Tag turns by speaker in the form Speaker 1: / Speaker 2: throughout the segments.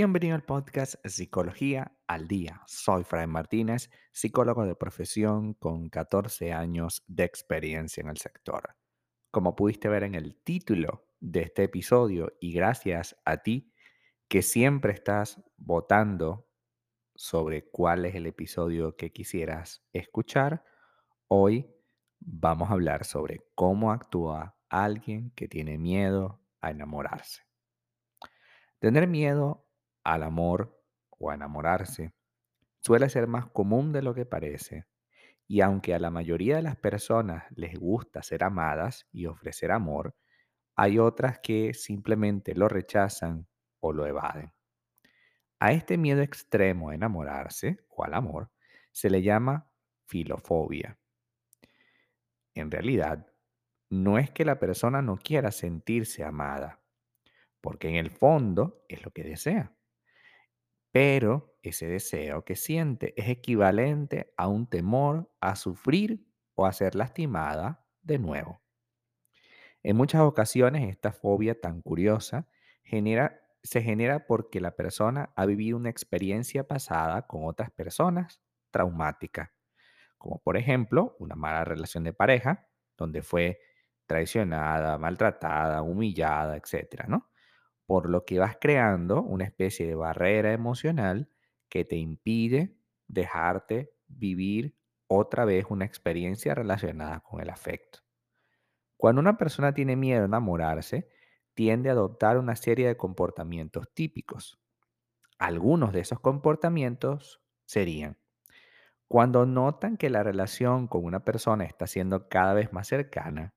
Speaker 1: Bienvenido al podcast Psicología al Día. Soy Fray Martínez, psicólogo de profesión con 14 años de experiencia en el sector. Como pudiste ver en el título de este episodio y gracias a ti que siempre estás votando sobre cuál es el episodio que quisieras escuchar, hoy vamos a hablar sobre cómo actúa alguien que tiene miedo a enamorarse. Tener miedo al amor o a enamorarse suele ser más común de lo que parece. Y aunque a la mayoría de las personas les gusta ser amadas y ofrecer amor, hay otras que simplemente lo rechazan o lo evaden. A este miedo extremo a enamorarse o al amor se le llama filofobia. En realidad, no es que la persona no quiera sentirse amada, porque en el fondo es lo que desea. Pero ese deseo que siente es equivalente a un temor a sufrir o a ser lastimada de nuevo. En muchas ocasiones esta fobia tan curiosa se genera porque la persona ha vivido una experiencia pasada con otras personas traumática, como por ejemplo una mala relación de pareja, donde fue traicionada, maltratada, humillada, etcétera, ¿no? Por lo que vas creando una especie de barrera emocional que te impide dejarte vivir otra vez una experiencia relacionada con el afecto. Cuando una persona tiene miedo a enamorarse, tiende a adoptar una serie de comportamientos típicos. Algunos de esos comportamientos serían, cuando notan que la relación con una persona está siendo cada vez más cercana,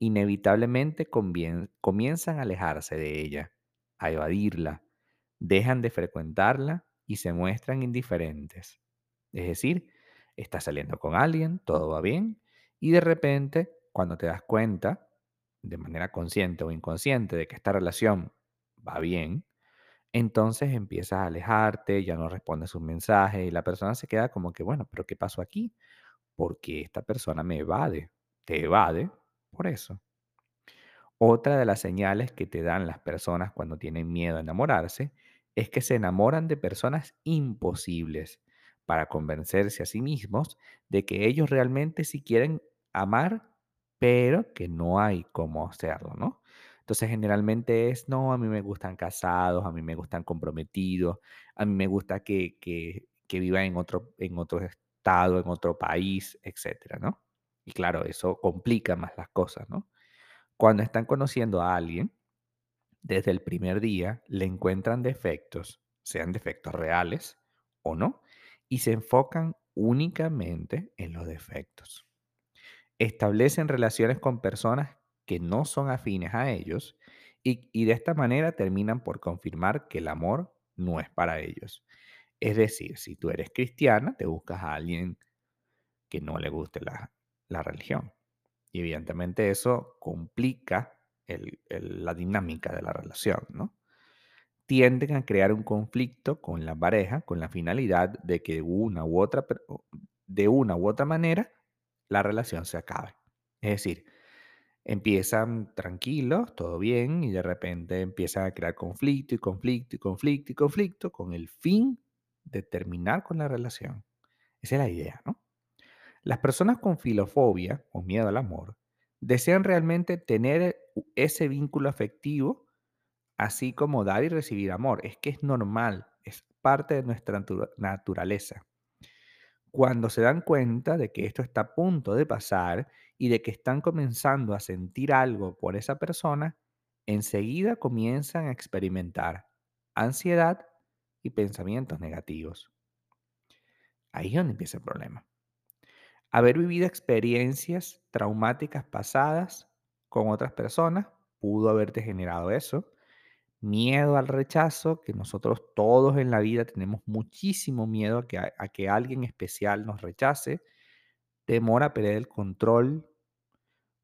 Speaker 1: inevitablemente comienzan a alejarse de ella a evadirla, dejan de frecuentarla y se muestran indiferentes. Es decir, estás saliendo con alguien, todo va bien, y de repente, cuando te das cuenta, de manera consciente o inconsciente, de que esta relación va bien, entonces empiezas a alejarte, ya no respondes sus mensajes y la persona se queda como que, bueno, pero ¿qué pasó aquí? Porque esta persona me evade, te evade por eso. Otra de las señales que te dan las personas cuando tienen miedo a enamorarse es que se enamoran de personas imposibles para convencerse a sí mismos de que ellos realmente sí quieren amar, pero que no hay cómo hacerlo, ¿no? Entonces generalmente es, no, a mí me gustan casados, a mí me gustan comprometidos, a mí me gusta que, que, que vivan en otro, en otro estado, en otro país, etcétera, ¿no? Y claro, eso complica más las cosas, ¿no? Cuando están conociendo a alguien, desde el primer día le encuentran defectos, sean defectos reales o no, y se enfocan únicamente en los defectos. Establecen relaciones con personas que no son afines a ellos y, de esta manera terminan por confirmar que el amor no es para ellos. Es decir, si tú eres cristiana, te buscas a alguien que no le guste la religión. Y evidentemente eso complica la dinámica de la relación, ¿no? Tienden a crear un conflicto con la pareja con la finalidad de que una u otra, de una u otra manera la relación se acabe. Es decir, empiezan tranquilos, todo bien, y de repente empiezan a crear conflicto y conflicto y conflicto y conflicto con el fin de terminar con la relación. Esa es la idea, ¿no? Las personas con filofobia o miedo al amor desean realmente tener ese vínculo afectivo, así como dar y recibir amor. Es que es normal, es parte de nuestra natu- naturaleza. Cuando se dan cuenta de que esto está a punto de pasar y de que están comenzando a sentir algo por esa persona, enseguida comienzan a experimentar ansiedad y pensamientos negativos. Ahí es donde empieza el problema. Haber vivido experiencias traumáticas pasadas con otras personas pudo haberte generado eso. Miedo al rechazo, que nosotros todos en la vida tenemos muchísimo miedo a que, a, que alguien especial nos rechace. Temor a perder el control,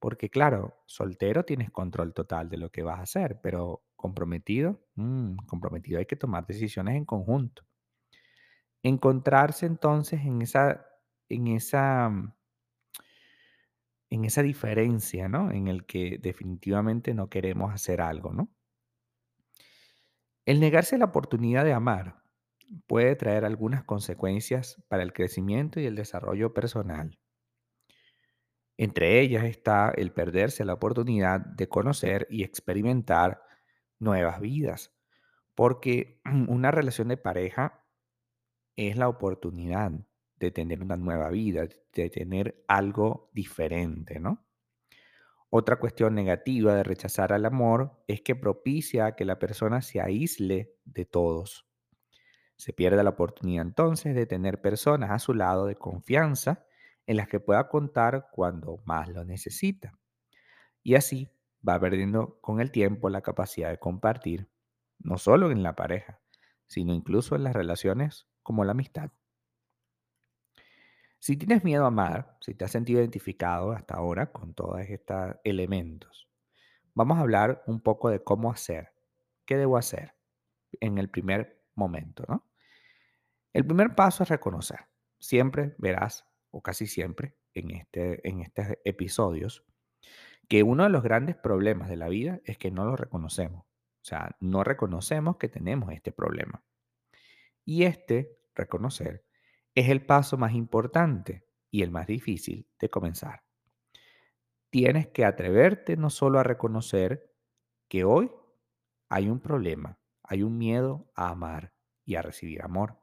Speaker 1: porque claro, soltero tienes control total de lo que vas a hacer, pero comprometido, mm, comprometido hay que tomar decisiones en conjunto. Encontrarse entonces en esa, en esa en esa diferencia, ¿no? En el que definitivamente no queremos hacer algo, ¿no? El negarse la oportunidad de amar puede traer algunas consecuencias para el crecimiento y el desarrollo personal. Entre ellas está el perderse la oportunidad de conocer y experimentar nuevas vidas, porque una relación de pareja es la oportunidad de tener una nueva vida, de tener algo diferente, ¿no? Otra cuestión negativa de rechazar al amor es que propicia que la persona se aísle de todos. Se pierde la oportunidad entonces de tener personas a su lado de confianza en las que pueda contar cuando más lo necesita. Y así va perdiendo con el tiempo la capacidad de compartir, no solo en la pareja, sino incluso en las relaciones como la amistad. Si tienes miedo a amar, si te has sentido identificado hasta ahora con todos estos elementos, vamos a hablar un poco de cómo hacer, qué debo hacer en el primer momento, ¿no? El primer paso es reconocer. Siempre verás, o casi siempre, en, este, en estos episodios, que uno de los grandes problemas de la vida es que no lo reconocemos. O sea, no reconocemos que tenemos este problema. Y este, reconocer, es el paso más importante y el más difícil de comenzar. Tienes que atreverte no solo a reconocer que hoy hay un problema, hay un miedo a amar y a recibir amor,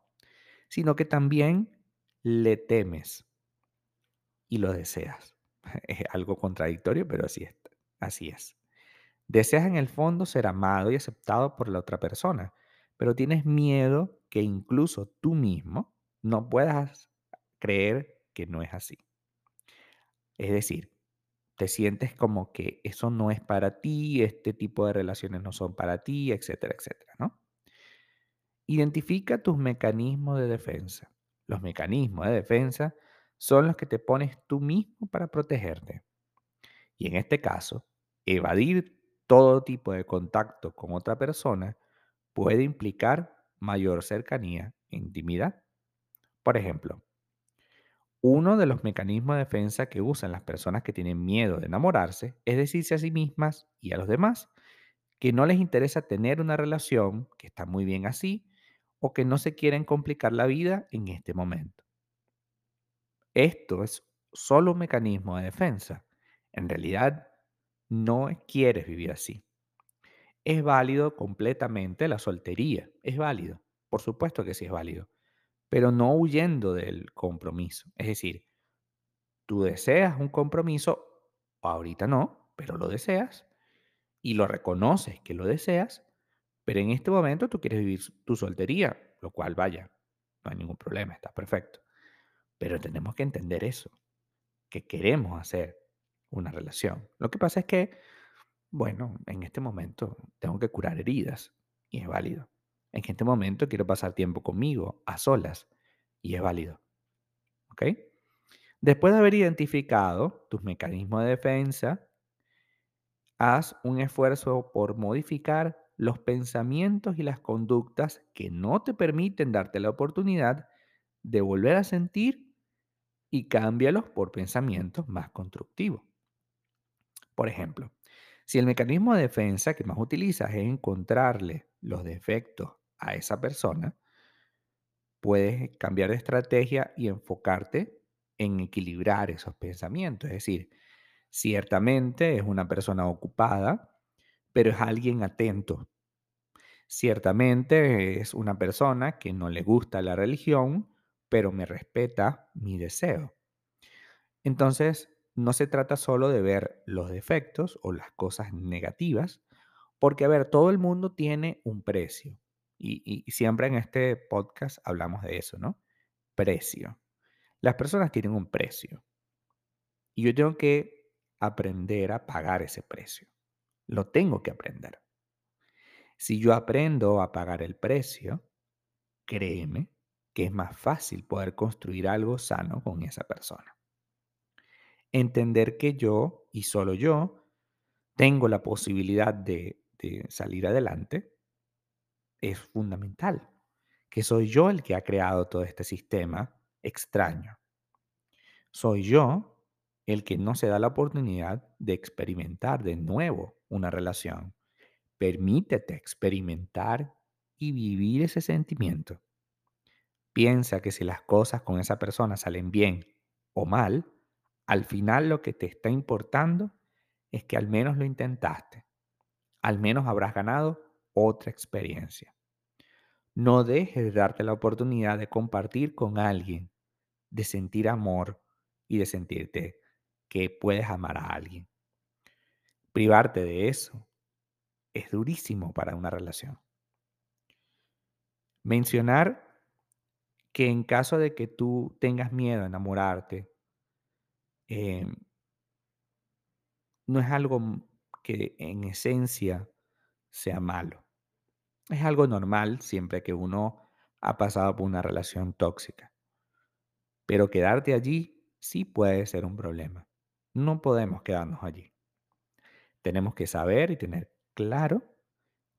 Speaker 1: sino que también le temes y lo deseas. Es algo contradictorio, pero así es. Así es. Deseas en el fondo ser amado y aceptado por la otra persona, pero tienes miedo que incluso tú mismo no puedas creer que no es así. Es decir, te sientes como que eso no es para ti, este tipo de relaciones no son para ti, etcétera, etcétera, ¿no? Identifica tus mecanismos de defensa. Los mecanismos de defensa son los que te pones tú mismo para protegerte. Y en este caso, evadir todo tipo de contacto con otra persona puede implicar mayor cercanía e intimidad. Por ejemplo, uno de los mecanismos de defensa que usan las personas que tienen miedo de enamorarse es decirse a sí mismas y a los demás que no les interesa tener una relación, que está muy bien así, o que no se quieren complicar la vida en este momento. Esto es solo un mecanismo de defensa. En realidad, no quieres vivir así. Es válido completamente la soltería, es válido, por supuesto que sí es válido, pero no huyendo del compromiso. Es decir, tú deseas un compromiso, ahorita no, pero lo deseas, y lo reconoces que lo deseas, pero en este momento tú quieres vivir tu soltería, lo cual vaya, no hay ningún problema, está perfecto. Pero tenemos que entender eso, que queremos hacer una relación. Lo que pasa es que bueno, en este momento tengo que curar heridas y es válido. En este momento quiero pasar tiempo conmigo, a solas, y es válido. ¿Ok? Después de haber identificado tus mecanismos de defensa, haz un esfuerzo por modificar los pensamientos y las conductas que no te permiten darte la oportunidad de volver a sentir y cámbialos por pensamientos más constructivos. Por ejemplo, si el mecanismo de defensa que más utilizas es encontrarle los defectos a esa persona, puedes cambiar de estrategia y enfocarte en equilibrar esos pensamientos. Es decir, ciertamente es una persona ocupada, pero es alguien atento. Ciertamente es una persona que no le gusta la religión, pero me respeta mi deseo. Entonces, no se trata solo de ver los defectos o las cosas negativas, porque, a ver, todo el mundo tiene un precio. Y, siempre en este podcast hablamos de eso, ¿no? Precio. Las personas tienen un precio. Y yo tengo que aprender a pagar ese precio. Lo tengo que aprender. Si yo aprendo a pagar el precio, créeme que es más fácil poder construir algo sano con esa persona. Entender que yo y solo yo tengo la posibilidad de, salir adelante es fundamental. Que soy yo el que ha creado todo este sistema extraño. Soy yo el que no se da la oportunidad de experimentar de nuevo una relación. Permítete experimentar y vivir ese sentimiento. Piensa que si las cosas con esa persona salen bien o mal, al final lo que te está importando es que al menos lo intentaste. Al menos habrás ganado otra experiencia. No dejes de darte la oportunidad de compartir con alguien, de sentir amor y de sentirte que puedes amar a alguien. Privarte de eso es durísimo para una relación. Mencionar que en caso de que tú tengas miedo a enamorarte, em, no es algo que en esencia sea malo. Es algo normal siempre que uno ha pasado por una relación tóxica. Pero quedarte allí sí puede ser un problema. No podemos quedarnos allí. Tenemos que saber y tener claro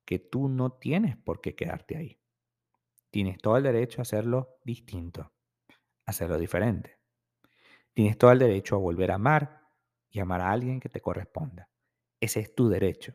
Speaker 1: que tú no tienes por qué quedarte ahí. Tienes todo el derecho a hacerlo distinto, a hacerlo diferente. Tienes todo el derecho a volver a amar y amar a alguien que te corresponda. Ese es tu derecho